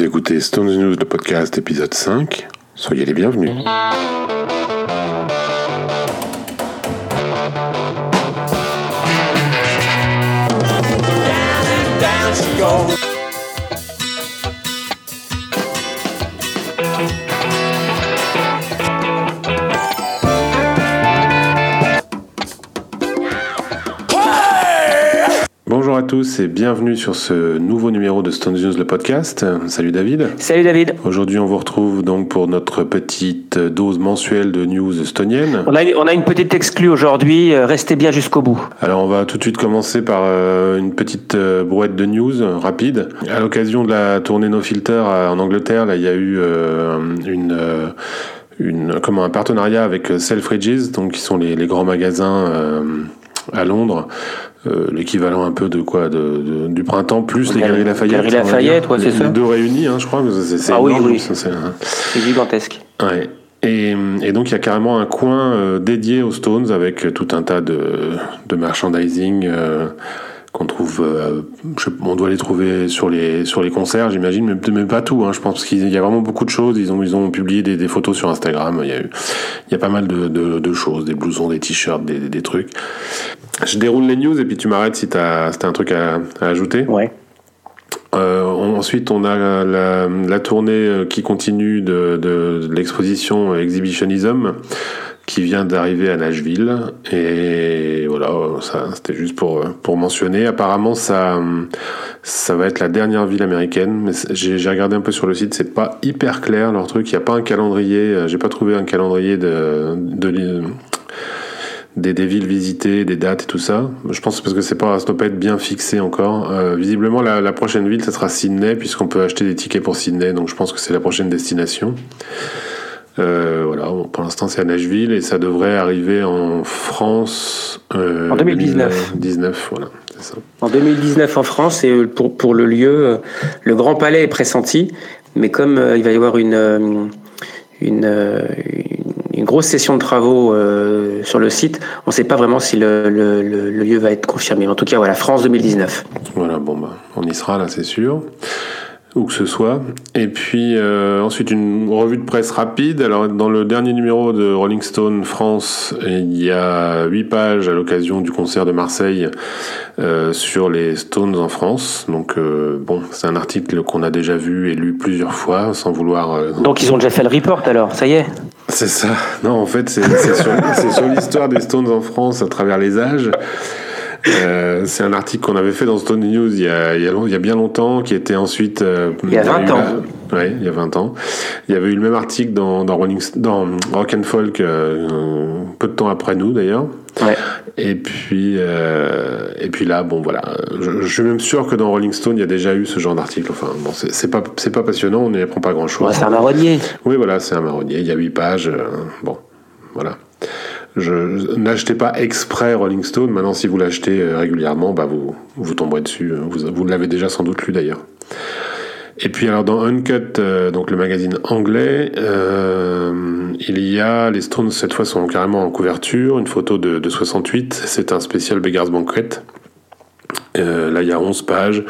Vous écoutez Stones News, le podcast épisode 5. Soyez les bienvenus. Tous et bienvenue sur ce nouveau numéro de Stones News, le podcast. Salut David. Salut David. Aujourd'hui, on vous retrouve donc pour notre petite dose mensuelle de news estonienne. On a, on a une petite exclue aujourd'hui, euh, restez bien jusqu'au bout. Alors, on va tout de suite commencer par euh, une petite euh, brouette de news rapide. À l'occasion de la tournée No Filter en Angleterre, là, il y a eu une. une, comment, un partenariat avec Selfridges, donc qui sont les, les grands magasins à Londres, euh, l'équivalent un peu de quoi de, de- du printemps plus les Galeries- Lafayette. Galeries. Lafayette, ouais, c'est ça. Les deux réunis, hein, je crois. c'est- Ah oui, énorme, oui. c'est gigantesque. Ouais. Et, et donc il y a carrément un coin euh, dédié aux Stones avec tout un tas de, de merchandising euh, qu'on trouve. euh, je- on doit les trouver sur les sur les concerts, j'imagine, mais, mais pas tout. Hein, je pense parce qu'il y a vraiment beaucoup de choses. Ils ont ils ont publié des, des photos sur Instagram. Il y a eu il y a pas mal de, de, de choses, des blousons, des t-shirts, des, des, des trucs. Je déroule les news et puis tu m'arrêtes si t'as si t'as un truc à, à ajouter. Ouais. Euh, ensuite, on a la, la- la tournée euh, qui continue de, de- de l'exposition Exhibitionism qui vient d'arriver à Nashville. Et voilà, ça, c'était juste pour, pour mentionner. Apparemment, ça, ça va être la dernière ville américaine. Mais j'ai regardé un peu sur le site, c'est pas hyper clair leur truc. Il n'y a pas un calendrier. euh, J'ai pas trouvé un calendrier de, des, villes visitées, des dates et tout ça. Je pense parce que c'est pas, ça doit pas être bien fixé encore. Euh, visiblement, la, la prochaine ville, ça sera Sydney, puisqu'on peut acheter des tickets pour Sydney, donc je pense que c'est la prochaine destination. Euh, voilà, pour l'instant c'est à Nashville et ça devrait arriver en France euh, En 2019. 2019, voilà, c'est ça. En 2019 en France, et pour, pour le lieu, euh, le Grand Palais est pressenti, mais comme il va y avoir une, une, une- une grosse session de travaux euh, sur le site, on ne sait pas vraiment si le, le- le- le lieu va être confirmé. En tout cas, voilà, France 2019. Voilà, bon, bah, on y sera là, c'est sûr. Où que ce soit. Et puis euh, ensuite, une revue de presse rapide. Alors, dans le dernier numéro de Rolling Stone France, il y a huit pages à l'occasion du concert de Marseille euh, sur les Stones en France. Donc, euh, bon, c'est un article qu'on a déjà vu et lu plusieurs fois, sans vouloir. euh, Donc ils ont déjà fait le report alors, ça y est c'est ça. Non, en fait, c'est c'est sur, c'est sur l'histoire des Stones en France à travers les âges. Euh, c'est un article qu'on avait fait dans Stone News il y a, il y a, long- il y a bien longtemps, qui était ensuite. euh, Il y a 20 eu ans. la- ouais, il y a 20 ans. Il y avait eu le même article dans, dans, Rolling, dans Rock and Folk, euh, peu de temps après nous d'ailleurs. Ouais. Et puis, et puis là, bon voilà, je, je suis même sûr que dans Rolling Stone, il y a déjà eu ce genre d'article. Enfin, bon, c'est pas, c'est pas passionnant, on n'y apprend pas grand chose. Ouais, c'est un marronnier. Oui, voilà, c'est un marronnier. Il y a huit pages. bon, voilà. N'achetez pas exprès Rolling Stone. Maintenant, si vous l'achetez euh, régulièrement, bah vous tomberez dessus. Vous, vous l'avez déjà sans doute lu d'ailleurs. Et puis alors dans Uncut, euh, donc le magazine anglais, euh, il y a les Stones cette fois sont carrément en couverture, une photo de, de 68. C'est un spécial Beggars Banquet. Là, il y a 11 pages.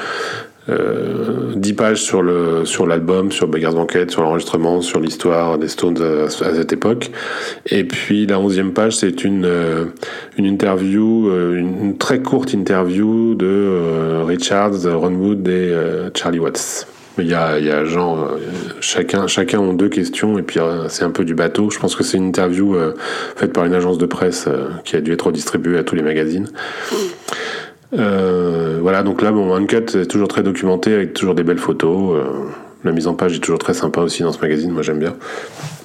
Euh, 10 pages sur le sur l'album, sur Beggars Banquet, sur l'enregistrement, sur l'histoire des Stones à, cette époque. Et puis la onzième page, c'est une euh, une interview, euh, une, très courte interview de euh, Richards, Ron Wood et Charlie Watts. Il y a, il y a genre chacun chacun ont deux questions et puis c'est un peu du bateau. Je pense que c'est une interview faite par une agence de presse qui a dû être distribuée à tous les magazines. Voilà, donc là, bon, Uncut est toujours très documenté avec toujours des belles photos. La mise en page est toujours très sympa aussi dans ce magazine, moi j'aime bien.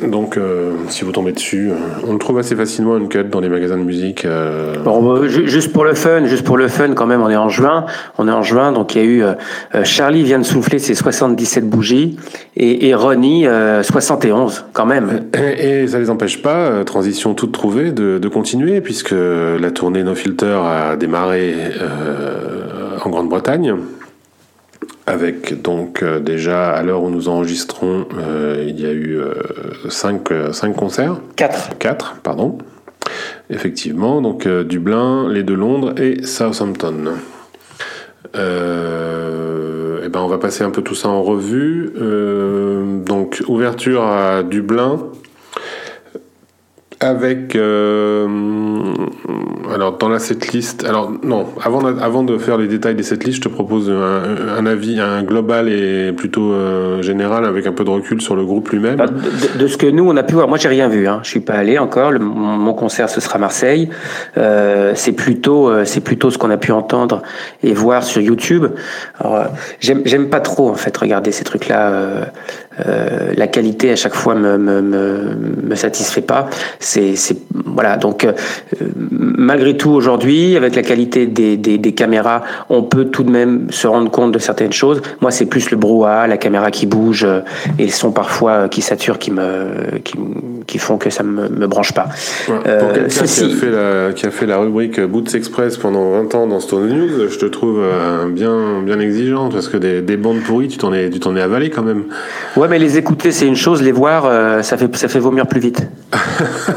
Donc, euh, si vous tombez dessus, euh, on le trouve assez facilement Uncut dans les magasins de musique. euh, Bon, bah, ju- juste pour le fun, juste pour le fun quand même, on est en juin, on est en juin, donc il y a eu euh, Charlie vient de souffler ses 77 bougies et, et Ronnie euh, 71 quand même. Et, et ça les empêche pas, transition toute trouvée, de, de continuer, puisque la tournée No Filter a démarré en Grande-Bretagne. Avec donc euh, déjà, à l'heure où nous enregistrons, euh, il y a eu 5 cinq concerts. 4. 4, pardon. Effectivement, donc euh, Dublin, les deux Londres et Southampton. Euh, eh ben, on va passer un peu tout ça en revue. donc, ouverture à Dublin, avec euh, alors dans la setlist alors non avant de, faire les détails des setlists je te propose un, avis un global et plutôt euh, général avec un peu de recul sur le groupe lui-même. Bah, de, ce que nous on a pu voir moi j'ai rien vu hein. je suis pas allé encore. Mon, concert ce sera Marseille. Euh, c'est plutôt c'est plutôt ce qu'on a pu entendre et voir sur YouTube. J'aime pas trop en fait regarder ces trucs là la qualité à chaque fois me me, me, me satisfait pas c'est voilà. Donc euh, malgré tout aujourd'hui, avec la qualité des, des, caméras, on peut tout de même se rendre compte de certaines choses. Moi, c'est plus le brouhaha, la caméra qui bouge euh, et le son parfois euh, qui sature qui me qui, qui font que ça me, me branche pas. pour quelqu'un qui, a fait la, qui a fait la rubrique Boots Express pendant 20 ans dans Stone News, je te trouve bien bien exigeant parce que des, des bandes pourries, tu t'en es tu t'en es avalé quand même. Ouais, mais les écouter c'est une chose, les voir ça fait ça fait vomir plus vite.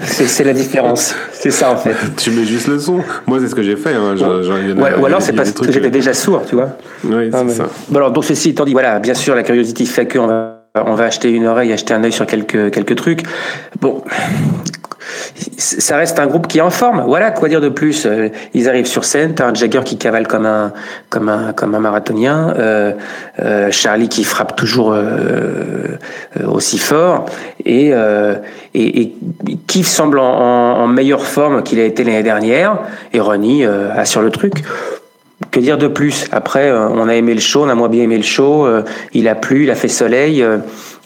c'est la différence. C'est ça en fait. Tu mets juste le son. Moi, c'est ce que j'ai fait. Hein. ou alors, c'est parce que j'étais déjà sourd, tu vois. Oui, c'est ça. Bon, alors, donc, ceci étant dit, voilà, bien sûr, la curiosité fait qu'on va on va acheter une oreille, acheter un œil sur quelques, quelques trucs. Bon, ça reste un groupe qui est en forme. Voilà, quoi dire de plus euh, Ils arrivent sur scène, t'as un Jagger qui cavale comme un comme un comme un marathonien, euh, euh, Charlie qui frappe toujours aussi fort et, et, semble en, en meilleure forme qu'il a été l'année dernière et Ronnie assure le truc. Que dire de plus? Après, on a aimé le show, on a moins bien aimé le show. il a plu, il a fait soleil.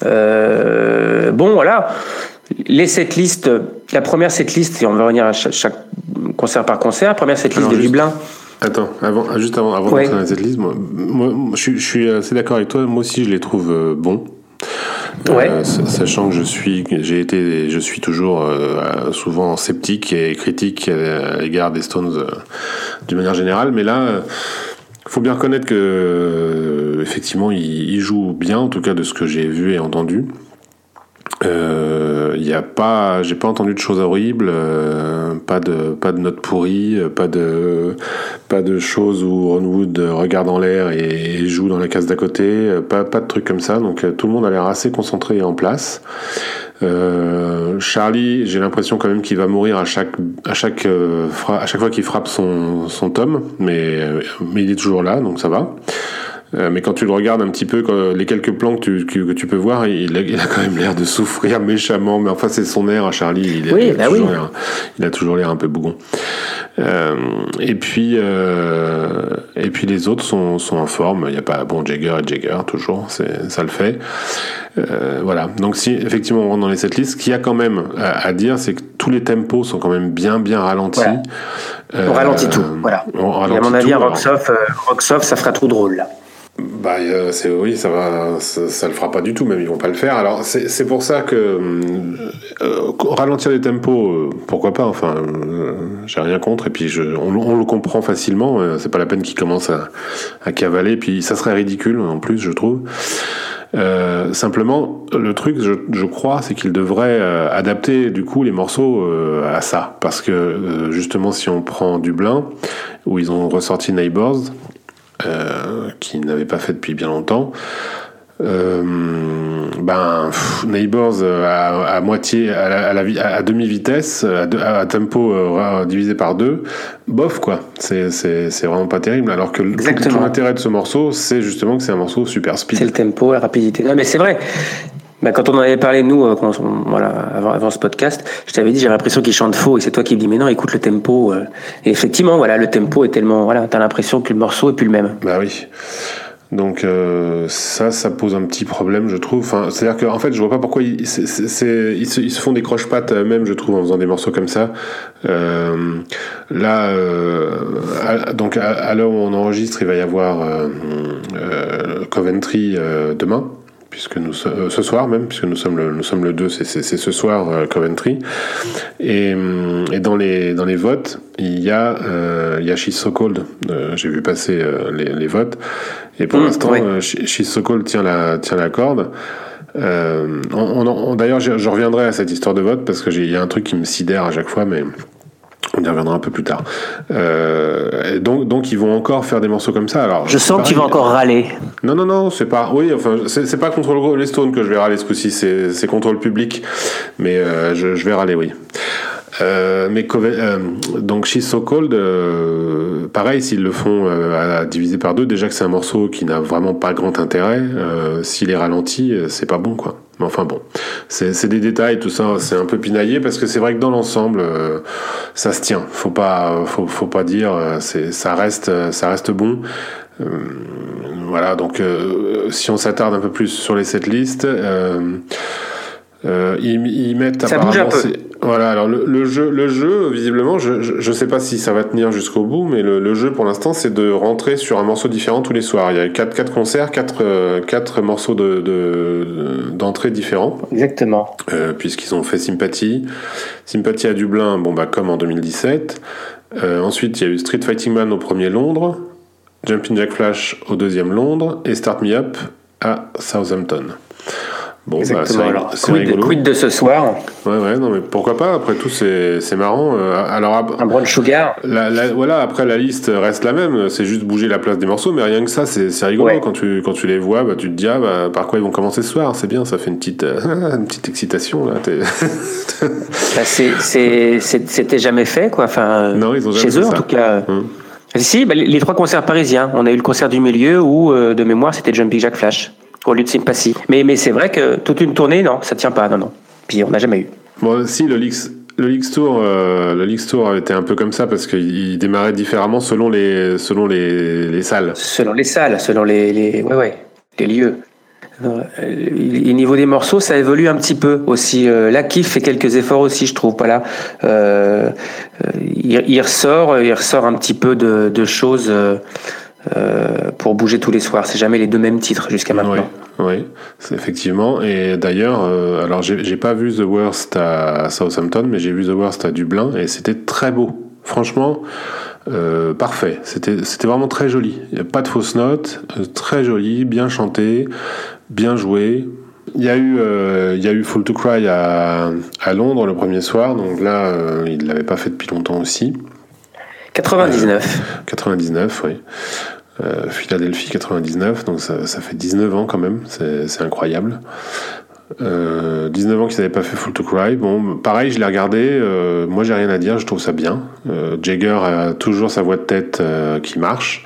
bon, voilà les setlists, la première setlist, et on va revenir à chaque, concert par concert, la première setlist de Dublin. Attends, avant, juste avant, avant dans la setlist, moi, je, suis assez d'accord avec toi. Moi aussi, je les trouve euh, bons. Euh, sachant que je suis, j'ai été, je suis toujours euh, souvent sceptique et critique à l'égard des Stones d'une manière générale, mais là, il faut bien reconnaître que effectivement, ils jouent bien, en tout cas de ce que j'ai vu et entendu. Il euh, y a pas, j'ai pas entendu de choses horribles, euh, pas de pas de notes pourries, pas de pas de choses où Ron Wood regarde en l'air et, joue dans la case d'à côté, pas pas de trucs comme ça. Donc euh, tout le monde a l'air assez concentré et en place. Charlie, j'ai l'impression quand même qu'il va mourir à chaque à chaque à chaque fois qu'il frappe son son tome, mais mais il est toujours là, donc ça va. Euh, mais quand tu le regardes un petit peu, les quelques plans que tu, que, tu peux voir, il a, il a quand même l'air de souffrir méchamment. Mais enfin, c'est son air à Charlie. Il, oui, a, bah toujours l'air, il a toujours l'air un peu bougon. Euh, et puis, euh, et puis les autres sont, sont en forme. Il n'y a pas bon Jagger et Jagger toujours, c'est, ça le fait. Euh, voilà. Donc si effectivement on rentre dans les setlists, ce qu'il y a quand même à, dire, c'est que tous les tempos sont quand même bien bien ralentis. on ralentit tout. Voilà. et à mon avis, Rocksoft, Rocksoft, ça fera trop drôle là. Bah, euh, c'est oui, ça va, ça, le fera pas du tout, même ils vont pas le faire. Alors c'est pour ça que euh, ralentir les tempos, euh, pourquoi pas. Enfin, j'ai rien contre. Et puis je, on, le comprend facilement. c'est pas la peine qu'ils commencent à, à cavaler. Puis ça serait ridicule en plus, je trouve. simplement, le truc, je, je crois, c'est qu'ils devraient adapter du coup les morceaux à ça, parce que justement, si on prend Dublin, où ils ont ressorti Neighbors, euh, qui n'avait pas fait depuis bien longtemps. Euh, ben Neighbors euh, à, moitié à, la, à, demi vitesse à, tempo divisé par deux. Bof quoi. C'est vraiment pas terrible. Alors que tout l'intérêt de ce morceau c'est justement que c'est un morceau super speed. C'est le tempo la rapidité. Non mais c'est vrai bah, quand on en avait parlé, nous, quand voilà, avant, avant, ce podcast, je t'avais dit, j'ai l'impression qu'il chante faux, et c'est toi qui me dis, mais non, écoute le tempo. Et effectivement, voilà, le tempo est tellement, voilà, t'as l'impression que le morceau est plus le même. Bah oui. Donc euh, ça, ça pose un petit problème, je trouve. Enfin, c'est-à-dire qu'en fait, je vois pas pourquoi ils, ils, se, font des croche-pattes eux-mêmes, je trouve, en faisant des morceaux comme ça. Euh, là, euh, donc à, l'heure où on enregistre, il va y avoir euh, euh, Coventry demain puisque nous euh, ce soir même, puisque nous sommes le, nous sommes le 2, c'est ce soir euh, Coventry. Et, hum, et, dans les dans les votes, il y a euh, il y a She's So Cold. J'ai vu passer les, les, votes. Et pour mmh, l'instant, She's So Cold tient la tient la corde. on, D'ailleurs, je, reviendrai à cette histoire de vote parce que il y a un truc qui me sidère à chaque fois, mais On y reviendra un peu plus tard. Euh, donc, donc, ils vont encore faire des morceaux comme ça. Alors, je sens que tu vas encore râler. Non, non, non, c'est pas. Oui, enfin, c'est pas contre les Stones que je vais râler ce coup-ci, c'est contre le public. Mais euh, je, je, vais râler, oui. Euh, mais donc She's So Cold, pareil, s'ils le font à diviser par deux, déjà que c'est un morceau qui n'a vraiment pas grand intérêt, s'il est ralenti, c'est pas bon quoi. Mais enfin bon, c'est des détails, tout ça, c'est un peu pinaillé parce que c'est vrai que dans l'ensemble, ça se tient. Faut pas, faut, faut pas dire, ça reste, ça reste bon. voilà, donc si on s'attarde un peu plus sur les setlists. Euh, ils, ils, mettent ça apparemment. Bouge un peu. Voilà, alors le, le, jeu, le jeu, visiblement, je, je, sais pas si ça va tenir jusqu'au bout, mais le, le jeu pour l'instant, c'est de rentrer sur un morceau différent tous les soirs. Il y a quatre, quatre concerts, quatre, euh, quatre morceaux de, de, d'entrée différents. Exactement. Euh, puisqu'ils ont fait Sympathie. Sympathie à Dublin, bon bah comme en 2017. Euh, ensuite, il y a eu Street Fighting Man au premier Londres, Jumping Jack Flash au deuxième Londres et Start Me Up à Southampton. Bon, bah, Alors, quid, de ce soir Ouais, ouais, non, mais pourquoi pas Après tout, c'est marrant. Euh, alors, un brunch sugar la, Voilà, après, la liste reste la même. C'est juste bouger la place des morceaux, mais rien que ça, c'est rigolo. Quand, tu, quand tu les vois, bah, tu te dis, ah, bah, par quoi ils vont commencer ce soir C'est bien, ça fait une petite, euh, une petite excitation. là. bah, C'était jamais fait, quoi. Enfin, non, ils ont jamais chez eux, en tout cas. Hum. Si, bah, les, trois concerts parisiens. On a eu le concert du milieu où, euh, de mémoire, c'était Jumping Jack Flash au lieu de sympathie. Mais, mais c'est vrai que toute une tournée, non, ça tient pas, non, non. Puis on n'a jamais eu. Bon, si, le Leaks, le Leaks Tour, euh, le Leaks Tour était un peu comme ça parce qu'il démarrait différemment selon les, selon les, les, salles. Selon les salles, selon les, les, ouais, ouais, les lieux. Euh, au niveau des morceaux, ça évolue un petit peu aussi. Euh, la Kif fait quelques efforts aussi, je trouve. Voilà, euh, il, il, ressort, il ressort un petit peu de, de choses. Euh, pour bouger tous les soirs. C'est jamais les deux mêmes titres jusqu'à maintenant. Oui, effectivement. Et d'ailleurs, euh, alors j'ai pas vu The Worst à Southampton, mais j'ai vu The Worst à Dublin et c'était très beau. Franchement, euh, parfait. C'était vraiment très joli. Il n'y a pas de fausses notes, très joli, bien chanté, bien joué. Il y a eu, il y a eu Full to Cry à, à Londres le premier soir, donc là, il ne l'avait pas fait depuis longtemps aussi. 99. 99, oui. Euh, Philadelphie 99, donc ça, fait 19 ans quand même, c'est incroyable. Euh, 19 ans qu'ils n'avaient pas fait Full to Cry. Bon, pareil, je l'ai regardé. Euh, moi, j'ai rien à dire. Je trouve ça bien. Euh, Jagger a toujours sa voix de tête euh, qui marche.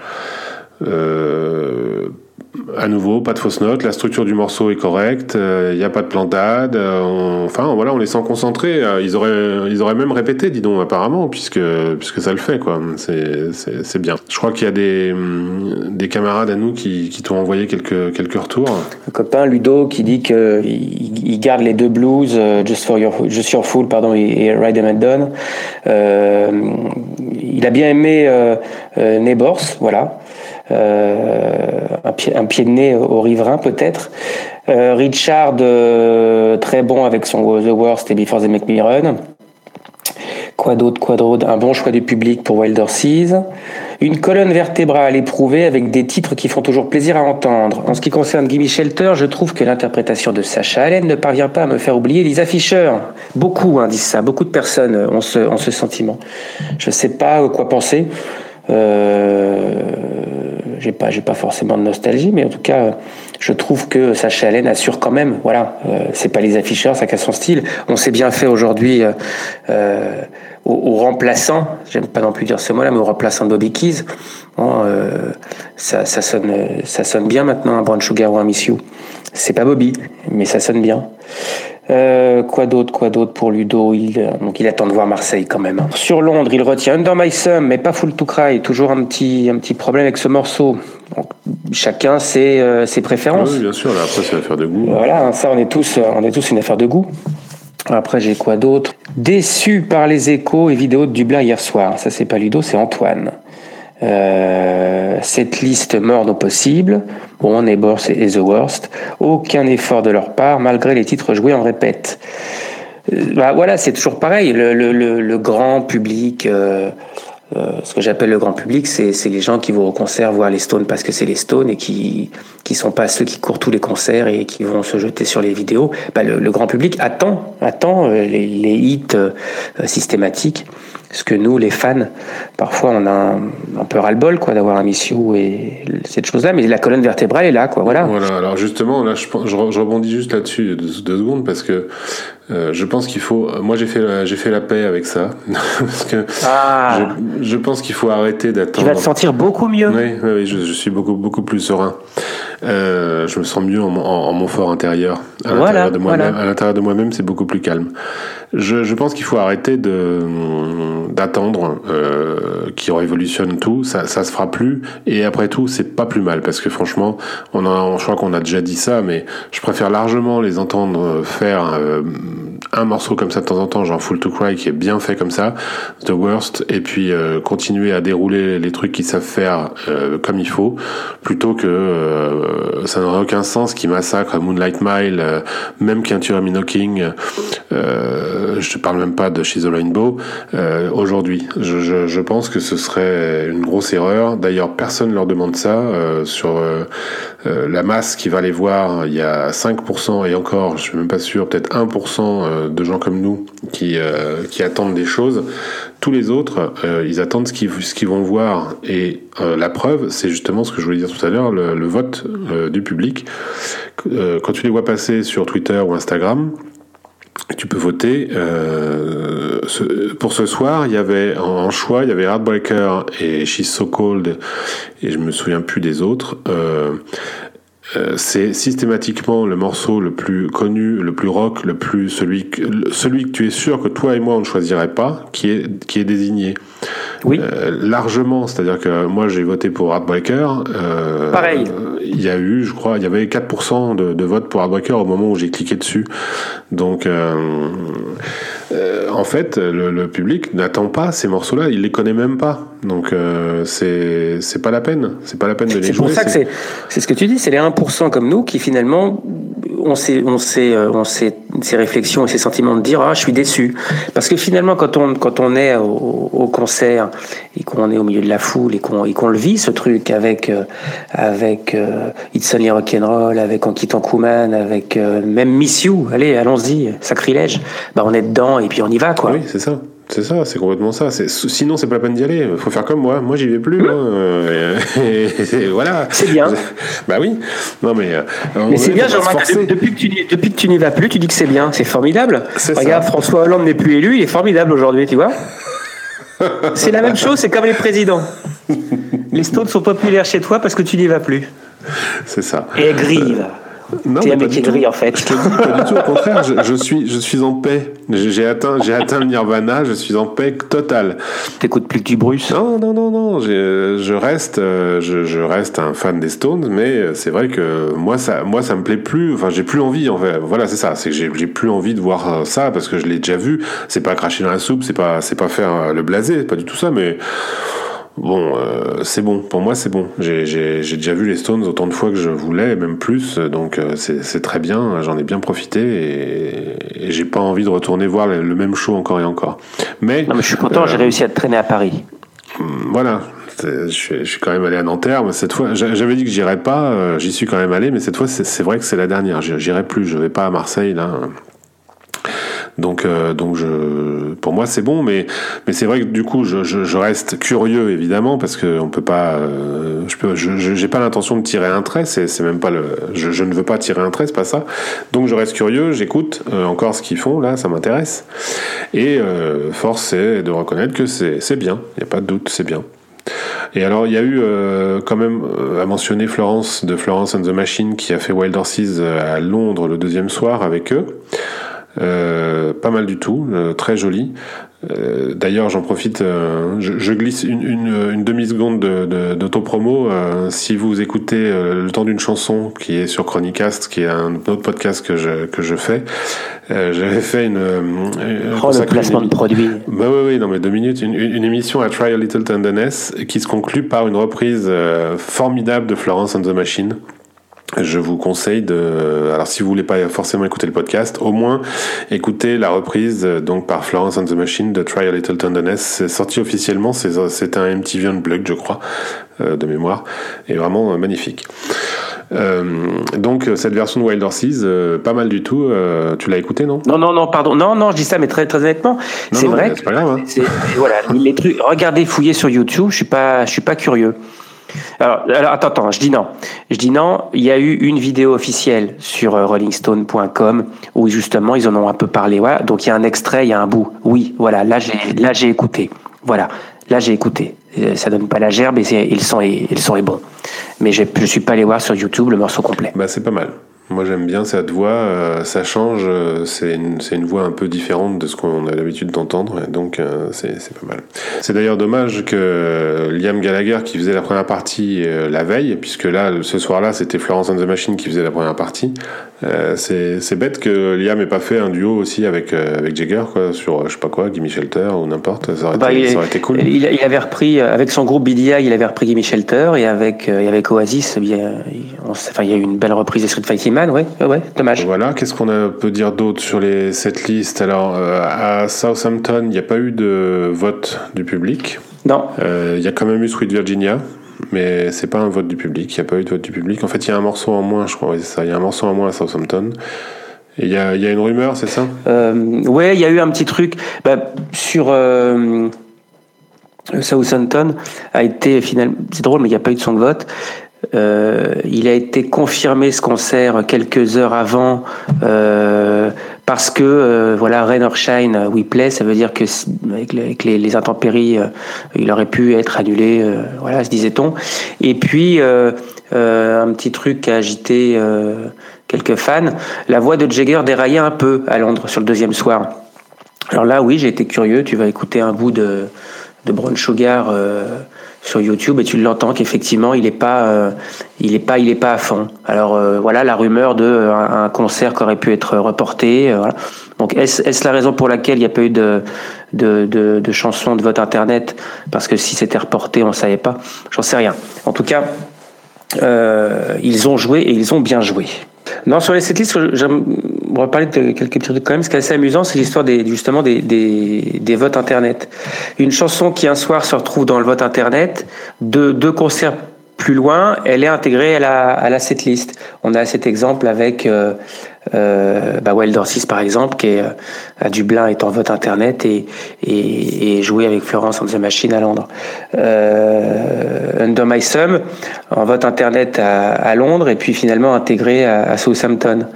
Euh, à nouveau, pas de fausse note, la structure du morceau est correcte, il euh, n'y a pas de plantade, euh, enfin voilà, on les sent concentrés. Euh, ils, auraient, ils auraient même répété, dis donc, apparemment, puisque, puisque ça le fait, quoi. C'est bien. Je crois qu'il y a des, hum, des camarades à nous qui, qui t'ont envoyé quelques, quelques retours. Un copain, Ludo, qui dit qu'il il garde les deux blues, Just, for your, Just Your Fool pardon, et, Ride Them and Done. il a bien aimé Neighbors, voilà. Euh, un, pied, de nez au riverain peut-être. Euh, Richard, euh, très bon avec son The Worst et Before They Make Me Run. Quoi d'autre, quoi Un bon choix du public pour Wilder Seas. Une colonne vertébrale éprouvée avec des titres qui font toujours plaisir à entendre. En ce qui concerne Gimme Shelter, je trouve que l'interprétation de Sacha Allen ne parvient pas à me faire oublier Lisa Fischer. Beaucoup hein, disent ça, beaucoup de personnes ont ce, sentiment. Je ne sais pas quoi penser. J'ai pas, j'ai pas forcément de nostalgie, mais en tout cas, je trouve que Sacha Allen assure quand même. Voilà, euh, c'est pas les afficheurs, ça casse son style. On s'est bien fait aujourd'hui euh, euh, au, remplaçant, j'aime pas non plus dire ce mot-là, mais au remplaçant de Bobby Keys. Bon, euh, ça, ça, sonne, ça sonne bien maintenant, un Brown Sugar ou un Miss You. C'est pas Bobby, mais ça sonne bien. Euh, quoi d'autre, quoi d'autre pour Ludo? Il, euh, Donc il attend de voir Marseille quand même. Hein. Sur Londres, il retient Under My Thumb, mais pas Full to Cry. Toujours un petit, un petit problème avec ce morceau. chacun ses, euh, ses préférences. Oui, bien sûr. Là, après, c'est une affaire de goût. Voilà, hein, ça, on est tous, on est tous une affaire de goût. Après, j'ai quoi d'autre? Déçu par les échos et vidéos de Dublin hier soir. Ça, c'est pas Ludo, c'est Antoine. Cette liste morde au possible. Bon, Neighbors et The Worst. Aucun effort de leur part, malgré les titres joués en répète. Euh, bah, voilà, c'est toujours pareil. Le, le, le, grand public, euh, euh, ce que j'appelle le grand public, c'est les gens qui vont au concert voir les Stones parce que c'est les Stones et qui, qui sont pas ceux qui courent tous les concerts et qui vont se jeter sur les vidéos, bah, le, grand public attend, attend les, les hits systématiques ce que nous, les fans, parfois on a un, peu ras-le-bol quoi, d'avoir un Missiou et cette chose-là, mais la colonne vertébrale est là. Quoi, voilà. voilà, alors justement, là, je, je, rebondis juste là-dessus deux, deux, secondes parce que euh, je pense qu'il faut. Moi, j'ai fait, j'ai fait la paix avec ça. parce que ah. je, je, pense qu'il faut arrêter d'attendre. Tu vas te sentir beaucoup mieux. Oui, oui, je, je, suis beaucoup, beaucoup plus serein. Euh, je me sens mieux en, en, mon fort intérieur. À l'intérieur de moi-même, à l'intérieur de moi-même, c'est beaucoup plus calme. Je, je pense qu'il faut arrêter d'attendre euh, qu'il révolutionne tout. Ça, ça se fera plus. Et après tout, c'est pas plus mal parce que franchement, on a, je crois qu'on a déjà dit ça, mais je préfère largement les entendre faire. Euh, un morceau comme ça de temps en temps, genre Full to Cry, qui est bien fait comme ça, The Worst, et puis euh, continuer à dérouler les trucs qu'ils savent faire euh, comme il faut, plutôt que euh, ça n'aurait aucun sens qu'ils massacrent Moonlight Mile, même qu'un Tyranny Knocking, je te parle même pas de She's a Rainbow, aujourd'hui. Je, je, je, pense que ce serait une grosse erreur. D'ailleurs, personne leur demande ça. sur la masse qui va les voir, il y a 5%, et encore, je suis même pas sûr, peut-être 1% euh, de gens comme nous qui, euh, qui attendent des choses. Tous les autres, euh, ils attendent ce qu'ils ce qu'ils vont voir. Et la preuve, c'est justement ce que je voulais dire tout à l'heure, le, vote du public. quand tu les vois passer sur Twitter ou Instagram, tu peux voter. pour ce soir, il y avait en, choix, il y avait Heartbreaker et She's So Cold, et je me souviens plus des autres. Euh, c'est systématiquement le morceau le plus connu, le plus rock, le plus celui que, celui que tu es sûr que toi et moi on ne choisirait pas, qui est qui est désigné. Oui. Euh, largement, c'est-à-dire que moi j'ai voté pour Heartbreaker. Euh, Pareil. Il y a eu, je crois, il y avait 4% de, de vote pour Heartbreaker au moment où j'ai cliqué dessus. Donc euh, en fait, le, public n'attend pas ces morceaux-là, il les connaît même pas. Donc euh, c'est c'est pas la peine, c'est pas la peine de les jouer. C'est pour ça que c'est c'est ce que tu dis, c'est les 1% comme nous qui finalement on sait on sait euh, on sait ces réflexions et ces sentiments de dire ah je suis déçu parce que finalement quand on quand on est au, concert et qu'on est au milieu de la foule et qu'on et qu'on le vit ce truc avec avec It's Only Rock'n'Roll avec En quittant Kuman avec même Miss You allez allons-y sacrilège bah on est dedans et puis on y va, quoi. Oui, c'est ça. C'est ça, c'est complètement ça. Sinon, c'est pas la peine d'y aller. Faut faire comme moi. Moi, j'y vais plus. Hein. Et, voilà. C'est bien. bah oui. Non, mais. Euh, mais c'est bien, jean depuis, que tu, depuis que tu n'y vas plus, tu dis que c'est bien. C'est formidable. Regarde, François Hollande n'est plus élu. Il est formidable aujourd'hui, tu vois. c'est la même chose, c'est comme les présidents. Les Stones sont populaires chez toi parce que tu n'y vas plus. C'est ça. Et grive. Non, T'es un mec qui en fait. pas du tout, au contraire, je, suis, je suis en paix. J'ai atteint, j'ai atteint le nirvana, je suis en paix totale. T'écoutes plus que du Bruce Non, non, non, non. Je reste, euh, je, je, reste un fan des Stones, mais c'est vrai que moi, ça, moi, ça me plaît plus. Enfin, j'ai plus envie, en fait. Voilà, c'est ça. C'est que j'ai plus envie de voir ça parce que je l'ai déjà vu. C'est pas cracher dans la soupe, c'est pas, c'est pas faire le blasé, pas du tout ça, mais Bon, euh, c'est bon. Pour moi, c'est bon. J'ai déjà vu les Stones autant de fois que je voulais, même plus. Donc, euh, c'est très bien. J'en ai bien profité et, j'ai pas envie de retourner voir le, même show encore et encore. Mais, non, mais je suis content. j'ai euh, réussi à te traîner à Paris. Voilà. Je suis, je suis, quand même allé à Nanterre, mais cette fois, j'avais dit que j'irais pas. J'y suis quand même allé, mais cette fois, c'est vrai que c'est la dernière. J'irai plus. Je vais pas à Marseille là. Donc, euh, donc pour moi, c'est bon, mais, c'est vrai que du coup, je, reste curieux, évidemment, parce que on peut pas, euh, je peux, j'ai pas l'intention de tirer un trait, c'est, même pas le, je, ne veux pas tirer un trait, c'est pas ça. Donc, je reste curieux, j'écoute euh, encore ce qu'ils font, là, ça m'intéresse. Et force est de reconnaître que c'est, bien, il n'y a pas de doute, c'est bien. Et alors, il y a eu quand même à mentionner Florence de Florence and the Machine qui a fait Wild Horses à Londres le deuxième soir avec eux. Euh, pas mal du tout, euh, très joli. Euh, d'ailleurs, j'en profite, je, glisse une, une, une demi-seconde d'autopromo. De, si vous écoutez le temps d'une chanson qui est sur Chronicast, qui est un autre podcast que je, que je fais, j'avais fait une. oh, le placement de produit. Bah oui, oui, non, mais deux minutes. Une, une, émission à Try a Little Tenderness qui se conclut par une reprise formidable de Florence and the Machine. Je vous conseille de, alors si vous voulez pas forcément écouter le podcast, au moins écouter la reprise donc par Florence and the Machine de Try a Little Tenderness. C'est sorti officiellement, c'est un MTV Unplugged, je crois, euh, de mémoire, et vraiment euh, magnifique. Euh, donc cette version de Wild Horses, pas mal du tout. tu l'as écouté, non? Non, non, non, pardon. Non, non, je dis ça, mais très, très honnêtement, c'est vrai. C'est pas grave. Hein. Voilà, les trucs. Regardez, fouillez sur YouTube. Je suis pas, je suis pas curieux. Alors, attends, attends, je dis non. Je dis non. Il y a eu une vidéo officielle sur euh, rollingstone.com où justement ils en ont un peu parlé. Voilà. Donc il y a un extrait, il y a un bout. Oui, voilà. Là j'ai, là j'ai écouté. Voilà. Là j'ai écouté. Euh, ça donne pas la gerbe et, sont et, le son est bon. Mais je, je suis pas allé voir sur YouTube le morceau complet. Bah c'est pas mal. Moi j'aime bien cette voix, euh, ça change, euh, c'est une, une, voix un peu différente de ce qu'on a l'habitude d'entendre, donc euh, c'est pas mal. C'est d'ailleurs dommage que Liam Gallagher qui faisait la première partie la veille, puisque là ce soir-là c'était Florence and the Machine qui faisait la première partie, c'est bête que Liam ait pas fait un duo aussi avec, avec Jagger quoi, sur je sais pas quoi, Gimme Shelter ou n'importe, ça, aurait, bah, été, ça aurait été cool. Il, il, avait repris, avec son groupe BDI, il avait repris Gimme Shelter et avec, et avec Oasis, il, enfin, il y a eu une belle reprise de Street Fighting ouais, ouais, dommage. Voilà, qu'est-ce qu'on peut dire d'autre sur les cette liste Alors, euh, à Southampton, il n'y a pas eu de vote du public. Non. Euh, il y a quand même eu Sweet Virginia, mais c'est pas un vote du public. Il n'y a pas eu de vote du public. En fait, il y a un morceau en moins, je crois. c'est ça. Il y a un morceau en moins à Southampton. Il y a, y a, une rumeur, c'est ça? Euh, Ouais, il y a eu un petit truc bah, sur. Euh, Southampton a été finalement. C'est drôle, mais il n'y a pas eu de son de vote. Euh, il a été confirmé ce concert quelques heures avant euh, parce que euh, voilà Rain or Shine We Play ça veut dire que avec, les, intempéries il aurait pu être annulé voilà se disait-on. Et puis un petit truc a agité quelques fans la voix de Jagger déraillait un peu à Londres sur le deuxième soir. Alors là oui j'ai été curieux tu vas écouter un bout de de Brown Sugar sur YouTube et tu l'entends qu'effectivement il est pas euh, il est pas il est pas à fond. Alors euh, voilà la rumeur de euh, un, concert qui aurait pu être reporté. Voilà. Donc est-ce la raison pour laquelle il n'y a pas eu de de, de, de chansons de vote internet? Parce que si c'était reporté on savait pas. J'en sais rien. En tout cas ils ont joué et ils ont bien joué. Non, sur les setlists, on va parler de quelques trucs quand même. Ce qui est assez amusant, c'est l'histoire des, justement des, des, votes Internet. Une chanson qui un soir se retrouve dans le vote Internet, deux, deux concerts plus loin, elle est intégrée à la, à la setlist. On a cet exemple avec euh, euh, bah Wild Horses, par exemple, qui est euh, à Dublin, est en vote internet et, et, joué avec Florence and the Machine à Londres. Euh, Under My Thumb, en vote internet à, à, Londres et puis finalement intégré à Southampton.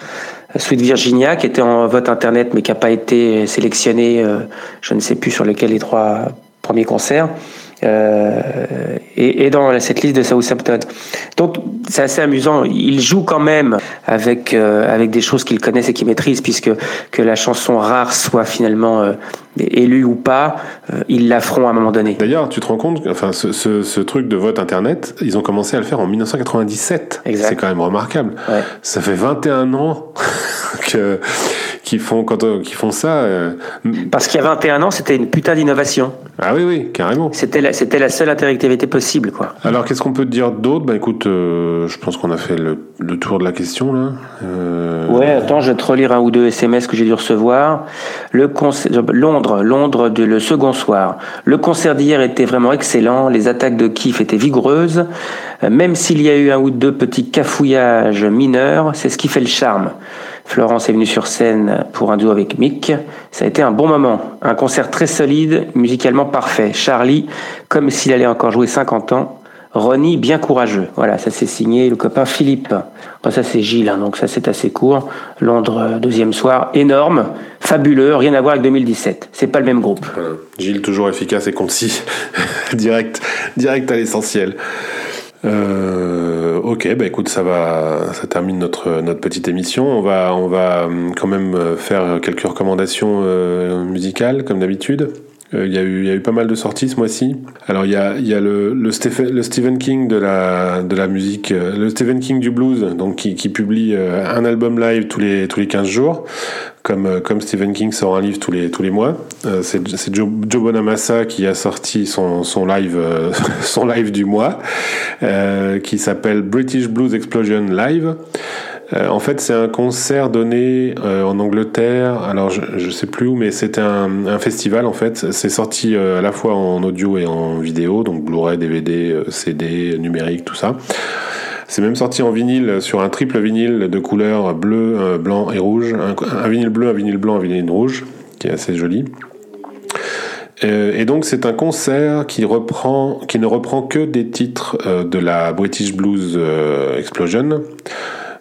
Sweet Virginia, qui était en vote internet mais qui n'a pas été sélectionné, euh, je ne sais plus sur lequel les trois premiers concerts. Euh, et, et, dans cette liste de Southampton. Donc c'est assez amusant. Il joue quand même avec euh, avec des choses qu'il connaissent et qu'il maîtrise, puisque que la chanson rare soit finalement euh, élue ou pas, euh, ils la feront à un moment donné. D'ailleurs, tu te rends compte, enfin ce, ce, ce, truc de vote internet, ils ont commencé à le faire en 1997. C'est quand même remarquable. Ouais. Ça fait 21 ans que qui font quand qui font ça. Parce qu'il y a 21 ans, c'était une putain d'innovation. Ah oui oui, carrément. C'était la, c'était la seule interactivité possible quoi. Alors qu'est-ce qu'on peut te dire d'autre? Bah écoute, euh, je pense qu'on a fait le, le, tour de la question là. Euh... Ouais, attends, je vais te relire un ou deux SMS que j'ai dû recevoir. Le concert, Londres, Londres de, le second soir. Le concert d'hier était vraiment excellent. Les attaques de kiff étaient vigoureuses. Euh, même s'il y a eu un ou deux petits cafouillages mineurs, c'est ce qui fait le charme. Florence est venue sur scène pour un duo avec Mick. Ça a été un bon moment. Un concert très solide, musicalement parfait. Charlie, comme s'il allait encore jouer 50 ans. Ronnie, bien courageux. Voilà, ça c'est signé le copain Philippe. ça c'est Gilles, hein, donc ça c'est assez court. Londres, euh, deuxième soir, énorme, fabuleux, rien à voir avec 2017. C'est pas le même groupe. Gilles, toujours efficace et concis. direct, direct à l'essentiel. Euh, ok, bah écoute, ça va, ça termine notre notre petite émission. On va on va hum, quand même euh, faire quelques recommandations euh, musicales comme d'habitude. Il y, a eu, y a eu pas mal de sorties ce mois-ci. Alors il y a, y a le, le, Stephen, le Stephen King de la, de la musique, le Stephen King du blues, donc qui, qui publie un album live tous les, tous les 15 jours comme, comme Stephen King sort un livre tous les, tous les mois. c'est Joe, Joe, Bonamassa qui a sorti son, son, live, son live du mois, qui s'appelle British Blues Explosion Live. Euh, en fait, c'est un concert donné euh, en Angleterre. Alors, je, ne sais plus où, mais c'était un, festival en fait. C'est sorti euh, à la fois en audio et en vidéo, donc Blu-ray, DVD, CD, numérique, tout ça. C'est même sorti en vinyle sur un triple vinyle de couleurs bleu, blanc et rouge. Un, vinyle bleu, un vinyle blanc, un vinyle rouge, qui est assez joli. Et donc c'est un concert qui reprend, qui ne reprend que des titres de la British Blues Explosion.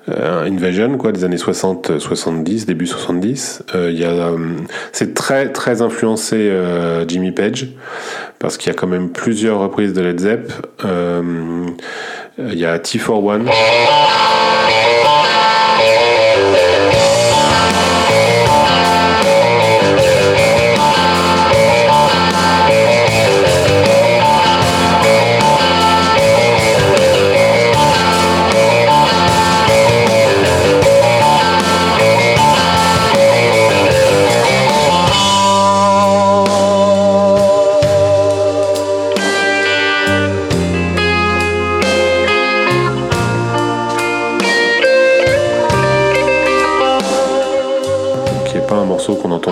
Euh, Invasion, quoi, des années 60-70, début 70. Euh, euh, c'est très très influencé Jimmy Page parce qu'il y a quand même plusieurs reprises de Led Zepp. Il y a T for One.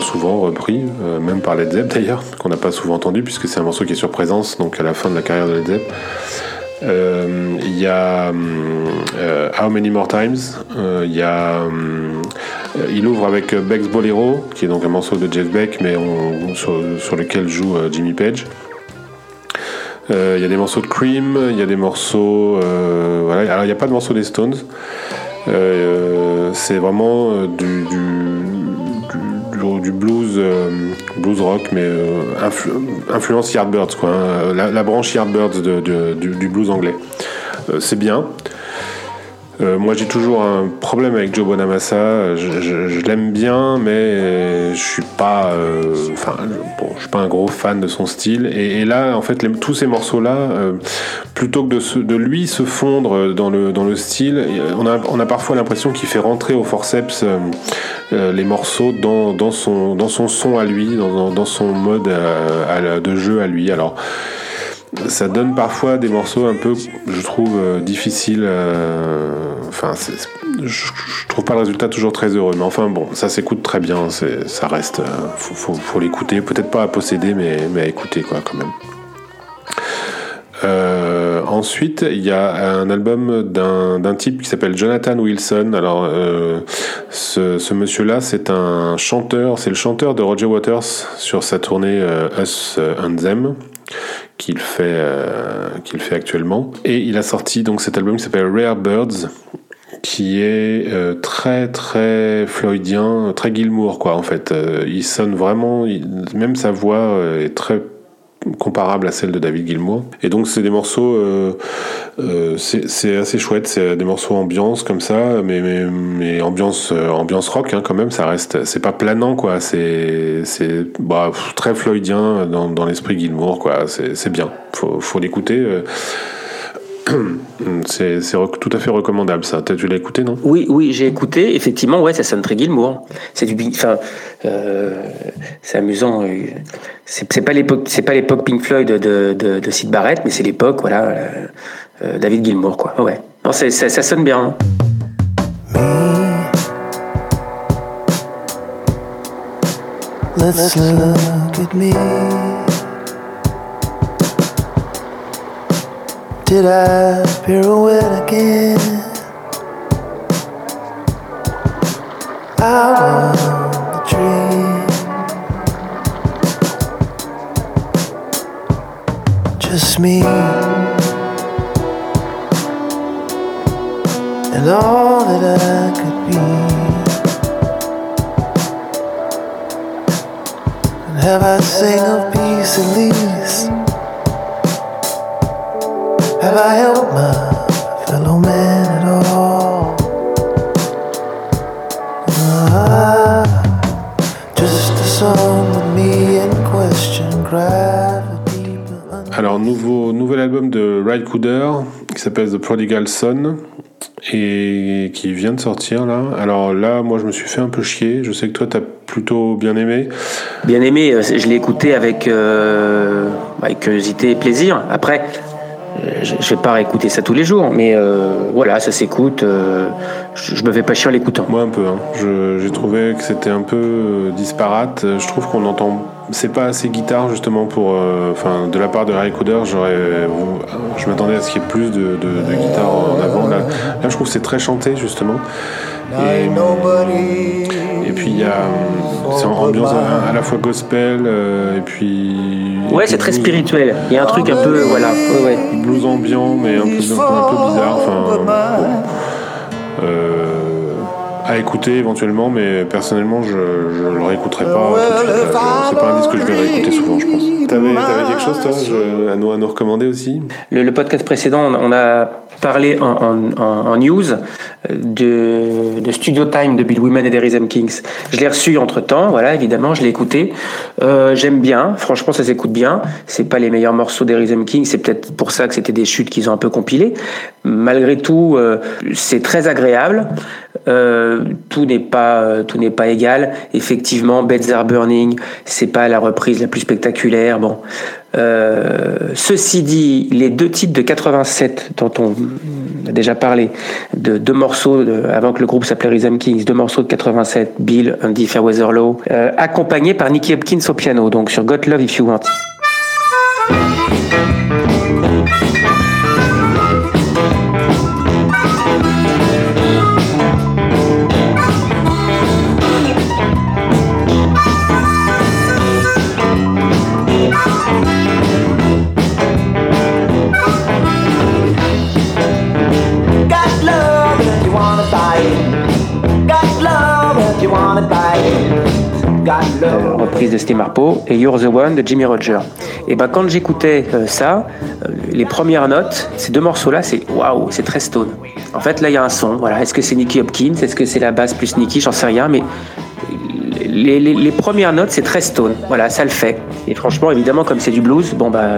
Souvent repris, euh, même par Led Zepp d'ailleurs, qu'on n'a pas souvent entendu puisque c'est un morceau qui est sur présence, donc à la fin de la carrière de Led Zepp. Euh, il y a euh, How Many More Times, il il ouvre avec Beck's Bolero, qui est donc un morceau de Jeff Beck, mais sur, lequel joue Jimmy Page. Il y a des morceaux de Cream, il y a des morceaux. voilà. Alors il n'y a pas de morceaux des Stones. c'est vraiment du blues, euh, blues rock, mais euh, influence Yardbirds, quoi, hein. la, branche Yardbirds du, blues anglais. Euh, c'est bien. Moi, j'ai toujours un problème avec Joe Bonamassa. Je, l'aime bien, mais je suis pas, enfin, bon, je suis pas un gros fan de son style. Et, là, en fait, tous ces morceaux-là, plutôt que de, de, lui se fondre dans le, dans le style, on a, on a parfois l'impression qu'il fait rentrer au forceps euh, les morceaux dans, dans, son, dans son son à lui, dans, dans son mode euh, de jeu à lui. Alors, ça donne parfois des morceaux un peu, je trouve, euh, difficiles. enfin, je, trouve pas le résultat toujours très heureux. Mais enfin, bon, ça s'écoute très bien. Ça reste. faut, faut, l'écouter. Peut-être pas à posséder, mais, à écouter, quoi, quand même. Euh, ensuite, il y a un album d'un type qui s'appelle Jonathan Wilson. Alors, euh, ce, monsieur-là, c'est un chanteur, c'est le chanteur de Roger Waters sur sa tournée euh, Us and Them qu'il fait, qu'il fait actuellement. Et il a sorti donc cet album qui s'appelle Rare Birds, qui est très très floydien, très Gilmour quoi en fait. il sonne vraiment, même sa voix est très comparable à celle de David Gilmour. Et donc c'est des morceaux, euh, euh, c'est assez chouette, c'est des morceaux ambiance comme ça, mais, ambiance, euh, ambiance rock hein, quand même, ça reste, c'est pas planant quoi, c'est bah, très floydien dans, dans l'esprit Gilmour quoi, c'est bien, faut, faut l'écouter. C'est tout à fait recommandable ça. Tu l'as écouté, non? Oui, oui, j'ai écouté. Effectivement, ouais, ça sonne très Gilmour. C'est du, enfin, euh, c'est amusant. C'est pas l'époque, c'est pas l'époque Pink Floyd de, de, de Sid Barrett, mais c'est l'époque, voilà, euh, euh, David Gilmour, quoi. Ouais. Non, ça, ça, sonne bien. Let's look at me. Did I pirouette again? Out of the dream. Just me and all that I could be. And have I sing of peace at least? Have I helped my fellow man at all? Ah, just a song with me in question, nouveau, nouvel album de Ry Cooder qui s'appelle The Prodigal Son et qui vient de sortir là. Alors là, moi je me suis fait un peu chier. Je sais que toi t'as plutôt bien aimé. Bien aimé, euh, je l'ai écouté avec, euh, avec curiosité et plaisir. Après, je, je vais pas réécouter ça tous les jours, mais euh, voilà, ça s'écoute. euh, je, je me fais pas chier en l'écoutant. Moi un peu. hein. Je- J'ai trouvé que c'était un peu euh, disparate. Je trouve qu'on entend. C'est pas assez guitare justement pour. euh, Enfin, de la part de Ry Cooder, j'aurais. Je m'attendais à ce qu'il y ait plus de, de- de guitare en avant. Là, là, je trouve que c'est très chanté justement. Et, et puis il y a. C'est en ambiance à, à la fois gospel euh, et puis. Ouais, c'est très spirituel. Il y a un truc un peu, voilà. Ouais, ouais. Blues ambiant, mais un peu, un peu, bizarre. Enfin, bon. Euh, à écouter éventuellement, mais personnellement, je, je le réécouterai pas C'est pas un disque que je vais réécouter souvent, je pense. T'avais avais quelque chose, toi, je- à, nous, à nous recommander aussi? Le, le podcast précédent, on a parlé en, en- en- news euh, de, de Studio Time de Bill Wyman et Rhythm Kings. Je l'ai reçu entre temps, voilà, évidemment, je l'ai écouté. Euh, J'aime bien, franchement, ça s'écoute bien. C'est pas les meilleurs morceaux Rhythm Kings, c'est peut-être pour ça que c'était des chutes qu'ils ont un peu compilées. Malgré tout, euh, c'est très agréable. Euh, tout n'est pas euh, tout n'est pas égal. Effectivement, Beds Are Burning, c'est pas la reprise la plus spectaculaire. Bon, Euh, ceci dit, les deux titres de 87 dont on a déjà parlé, de deux morceaux avant que le groupe s'appelait Rhythm Kings, deux morceaux de 87, Bill, Andy Fairweather Low, euh, accompagnés par Nicky Hopkins au piano, donc sur Got Love If You Want. De Steve Marpo, et You're the One de Jimmy Roger. Et ben quand j'écoutais euh, ça, euh, les premières notes, ces deux morceaux-là, c'est waouh, c'est très stone. En fait, là, il y a un son. Voilà, est-ce que c'est Nicky Hopkins, est-ce que c'est la basse plus Nicky, j'en sais rien, mais les, premières notes, c'est très stone. Voilà, ça le fait. Et franchement, évidemment, comme c'est du blues, bon bah.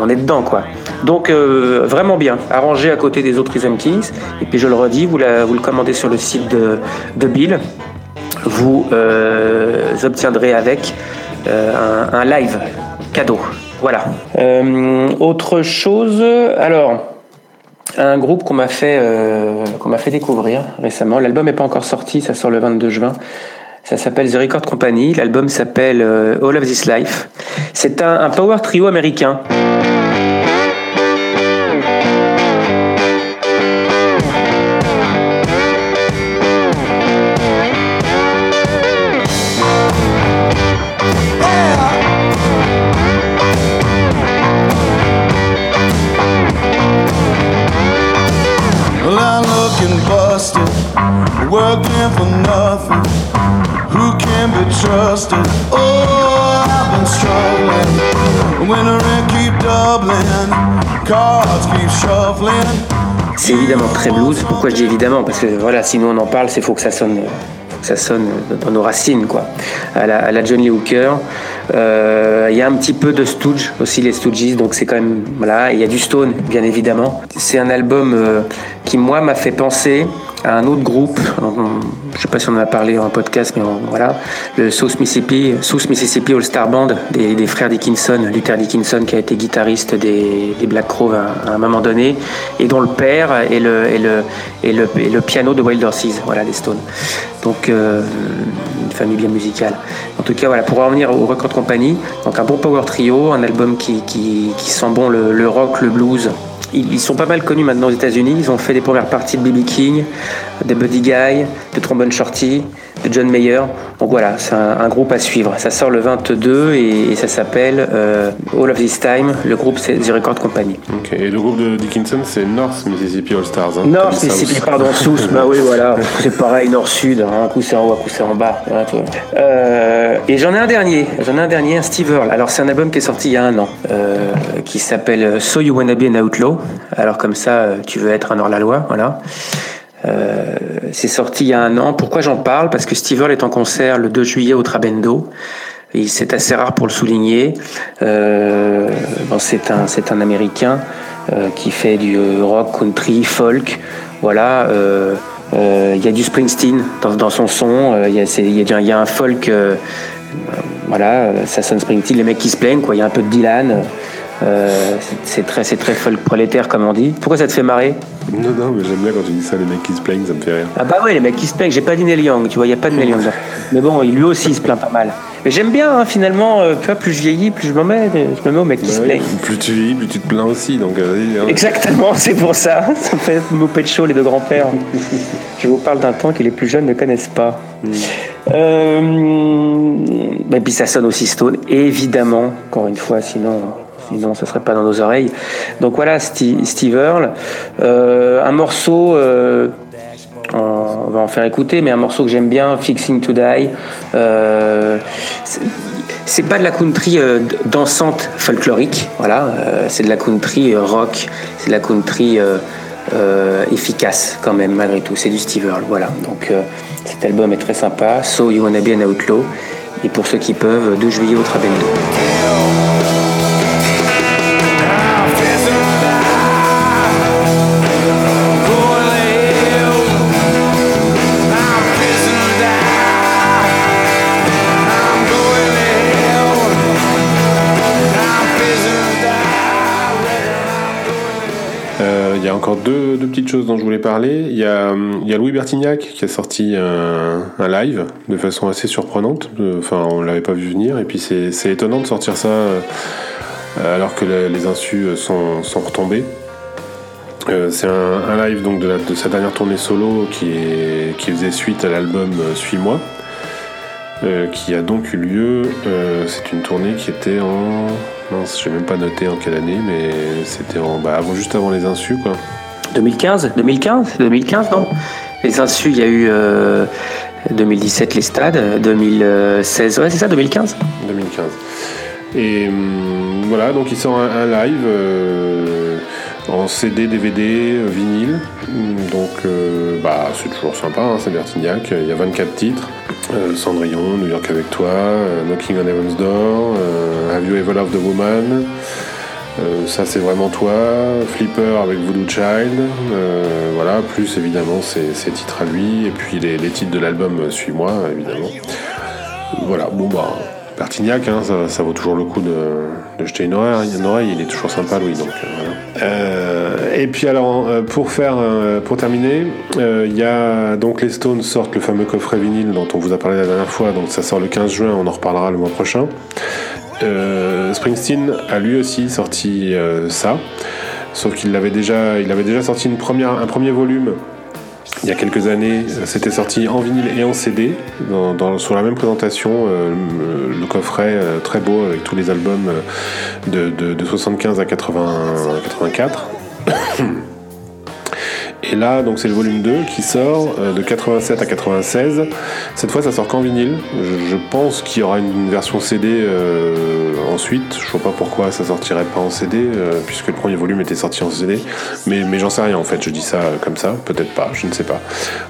on est dedans quoi. Donc vraiment bien, arrangé à côté des autres Rhythm Kings. Et puis je le redis, vous, vous le commandez sur le site de, de Bill. Vous euh, obtiendrez avec euh, un, live cadeau. Voilà. Euh, autre chose, alors un groupe qu'on m'a fait découvrir récemment. L'album n'est pas encore sorti, ça sort le 22 juin. Ça s'appelle The Record Company. L'album s'appelle All of This Life. C'est un power trio américain. C'est évidemment très blues. Pourquoi je dis évidemment? Parce que voilà, si nous on en parle, c'est faut que ça sonne, ça sonne dans nos racines, quoi. À la, à la John Lee Hooker. Euh, Il y a un petit peu de Stooge aussi, les Stooges. Donc c'est quand même voilà. Il y a du Stone, bien évidemment. C'est un album euh, qui moi m'a fait penser à un autre groupe. Je sais pas si on en a parlé en podcast, mais voilà, le South Mississippi, South Mississippi All Star Band des, frères Dickinson, Luther Dickinson qui a été guitariste des, Black Crowes à, un moment donné, et dont le père est le, est le, est le, est le piano de Wild Horses, voilà, les Stones. Donc euh, famille bien musicale. En tout cas, voilà, pour revenir au Record Company, donc un bon power trio, un album qui, sent bon le, rock, le blues. Ils, sont pas mal connus maintenant aux États-Unis. Ils ont fait des premières parties de B.B. King, de Buddy Guy, de Trombone Shorty, de John Mayer. Donc voilà, c'est un, un groupe à suivre. Ça sort le 22 et, et ça s'appelle euh, All of This Time. Le groupe, c'est The Record Company. Et le groupe de Dickinson, c'est North Mississippi All Stars. Hein, South. Mississippi, pardon, South, bah oui, voilà, c'est pareil, Nord-Sud, hein, un coup c'est en haut, un coup c'est en bas. hein. Euh, et j'en ai un dernier, j'en ai un dernier, un Steve Earle. Alors c'est un album qui est sorti il y a un an, euh, qui s'appelle So You Wanna Be an Outlaw. Alors comme ça, tu veux être un hors-la-loi, voilà. Euh, c'est sorti il y a un an. Pourquoi j'en parle? Parce que Steve Earle est en concert le 2 juillet au Trabendo. Et C'est assez rare pour le souligner. Euh, c'est un, c'est un Américain euh, qui fait du rock, country, folk. Voilà. Il y a du Springsteen dans, dans son son. Il y, y y a un folk. voilà, ça sonne Springsteen. Les mecs qui se plaignent. Il y a un peu de Dylan. Euh, c'est- très, très folk prolétaire, comme on dit. Pourquoi ça te fait marrer? Non, non, mais j'aime bien quand tu dis ça, les mecs qui se plaignent, ça me fait rire. Ah bah ouais, les mecs qui se plaignent, j'ai pas dit Neil Young, tu vois, il n'y a pas de Neil Young. là. Mais bon, lui aussi, il se plaint pas mal. Mais j'aime bien, hein, finalement, euh, tu vois, plus je vieillis, plus je me mets, je me mets aux mecs qui se Ouais, plaignent. plus tu vis, plus tu te plains aussi, donc euh, vas-y, hein. Exactement, c'est pour ça. Ça me fait me de chaud, les deux grands-pères. je vous parle d'un temps que les plus jeunes ne connaissent pas. Euh, et puis ça sonne aussi Stone, évidemment, encore une fois, sinon, sinon ça serait pas dans nos oreilles. Donc voilà, Steve, Steve Earle. Euh, un morceau, euh, on va en faire écouter, mais un morceau que j'aime bien, Fixing to Die. Euh, c'est- pas de la country euh, dansante folklorique, voilà, c'est de la country rock, c'est de la country efficace quand même malgré tout, c'est du Steve Earle, voilà. Donc cet album est très sympa, So You Wanna Be an Outlaw, et pour ceux qui peuvent, 2 juillet au Trabendo. Encore deux, petites choses dont je voulais parler. Il y a, il Louis Bertignac qui a sorti un, live de façon assez surprenante. Enfin, on l'avait pas vu venir. Et puis c'est étonnant de sortir ça euh, alors que le- les insus sont, retombés. Euh, c'est un, live donc de, la- de sa dernière tournée solo qui, est, qui faisait suite à l'album Suis-moi, euh, qui a donc eu lieu. c'est une tournée qui était en. Mince, je même pas noté en quelle année, mais c'était en, bah, avant, juste avant les insus, quoi. 2015 2015 2015, non? Les insus, il y a eu euh, 2017 les stades, 2016, ouais c'est ça, 2015 2015. Et hum, voilà, donc il sort un, un live euh, en CD, DVD, euh, vinyle. Hum, Donc euh, bah, c'est toujours sympa, hein, c'est Bertignac. Il y a 24 titres. Euh, Cendrillon, New York avec toi, euh, Knocking on Heaven's Door, euh, Have You Ever Loved a Woman? Ça c'est vraiment toi, Flipper avec Voodoo Child, voilà, plus évidemment ses, ses titres à lui, et puis les, les titres de l'album Suis-moi, évidemment. Voilà, bon bah, Bertignac, hein, ça, vaut toujours le coup de, jeter une oreille, une oreille, il est toujours sympa Louis, donc euh, voilà. Euh, et puis alors, euh, pour faire, pour terminer, il y a donc les Stones sortent le fameux coffret vinyle dont on vous a parlé la dernière fois, donc ça sort le 15 juin, on en reparlera le mois prochain. Springsteen a lui aussi sorti ça, sauf qu'il avait déjà, avait déjà sorti une première, un premier volume il y a quelques années. C'était sorti en vinyle et en CD, sur la même présentation, euh, le, coffret euh, très beau avec tous les albums euh, de, de, de 75 à 80, 84. Et là, donc c'est le volume 2 qui sort euh, de 87 à 96. Cette fois, ça sort qu'en vinyle. Je, pense qu'il y aura une version CD euh, ensuite. Je vois pas pourquoi ça sortirait pas en CD, euh, puisque le premier volume était sorti en CD. Mais, mais j'en sais rien en fait. Je dis ça comme ça. Peut-être pas. Je ne sais pas.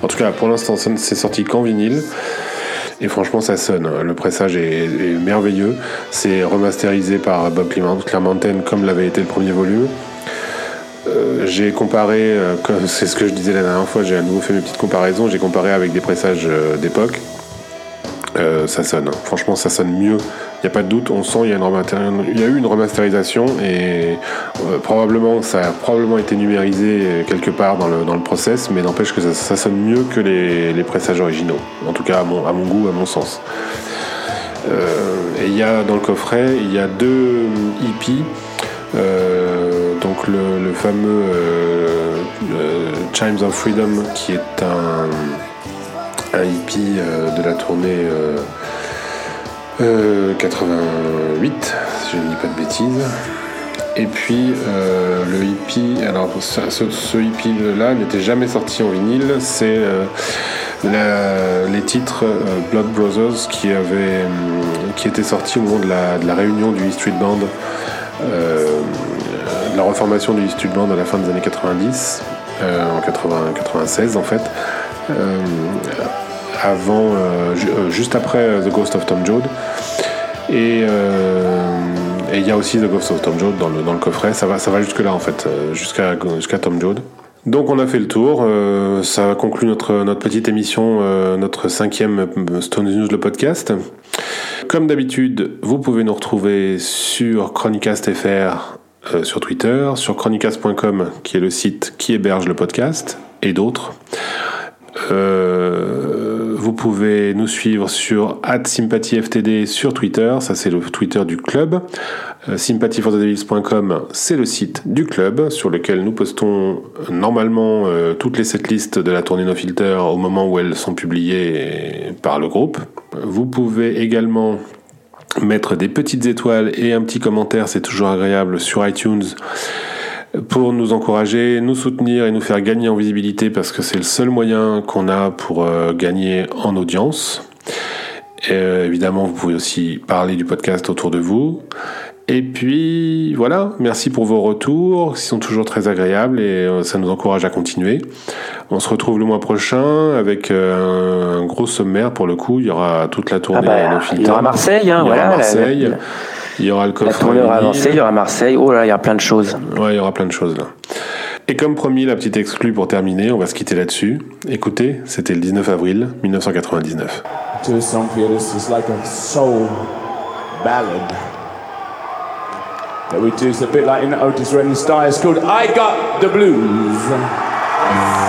En tout cas, pour l'instant, c'est sorti qu'en vinyle. Et franchement, ça sonne. Le pressage est, merveilleux. C'est remasterisé par Bob Clement- Clementon comme l'avait été le premier volume. Euh, j'ai comparé, euh, c'est ce que je disais la dernière fois, j'ai à nouveau fait mes petites comparaisons, j'ai comparé avec des pressages euh, d'époque. Ça sonne, franchement ça sonne mieux, il n'y a pas de doute, on sent il y a, eu une remasterisation et probablement ça a probablement été numérisé quelque part dans le, dans le process, mais n'empêche que ça, sonne mieux que les, pressages originaux, en tout cas à mon, goût, à mon sens. Et il y a dans le coffret, il y a deux hippies. Donc le, fameux euh, euh, Chimes of Freedom qui est un, un hippie euh, de la tournée euh, euh, 88 si je ne dis pas de bêtises. Et puis le hippie alors ce, ce hippie là n'était jamais sorti en vinyle. C'est les titres Blood Brothers qui qui étaient sortis au moment de la, de la réunion du Street Band la reformation du Street Band à la fin des années 90 euh, en 80, 96 en fait euh, avant euh, ju- juste après The Ghost of Tom Joad Et il y a aussi The Ghost of Tom Joad dans le, coffret. Ça va, ça va jusque là en fait, jusqu'à jusqu'à Tom Joad. Donc on a fait le tour. ça conclut notre notre petite émission, notre cinquième Stone News le podcast. Comme d'habitude, vous pouvez nous retrouver sur Chronicast FR euh, sur Twitter, sur chronicast.com qui est le site qui héberge le podcast et d'autres. Euh, vous pouvez nous suivre sur @sympathyftd sur Twitter, ça c'est le Twitter du club. Euh, c'est le site du club sur lequel nous postons euh, normalement toutes les setlists de la tournée No Filter au moment où elles sont publiées par le groupe. Vous pouvez également mettre des petites étoiles et un petit commentaire, c'est toujours agréable sur iTunes pour nous encourager, nous soutenir et nous faire gagner en visibilité parce que c'est le seul moyen qu'on a pour euh, gagner en audience. Euh, évidemment, vous pouvez aussi parler du podcast autour de vous. Et puis voilà, merci pour vos retours, qui sont toujours très agréables et euh, ça nous encourage à continuer. On se retrouve le mois prochain avec euh, un gros sommaire pour le coup. Il y aura toute la Ah tournée bah, No il y aura Marseille, hein, Il y aura voilà. la- Marseille. la- Il y aura le La coffre. tournée aura avancé, il y aura Marseille. Oh là, il y a plein de choses. Ouais, il y aura plein de choses là. Et comme promis, la petite exclue pour terminer, on va se quitter là-dessus. Écoutez, c'était le 19 avril 1999. to for you. This is like a soul ballad that we do. It's a bit like in Otis Redding style. It's called I Got the Blues.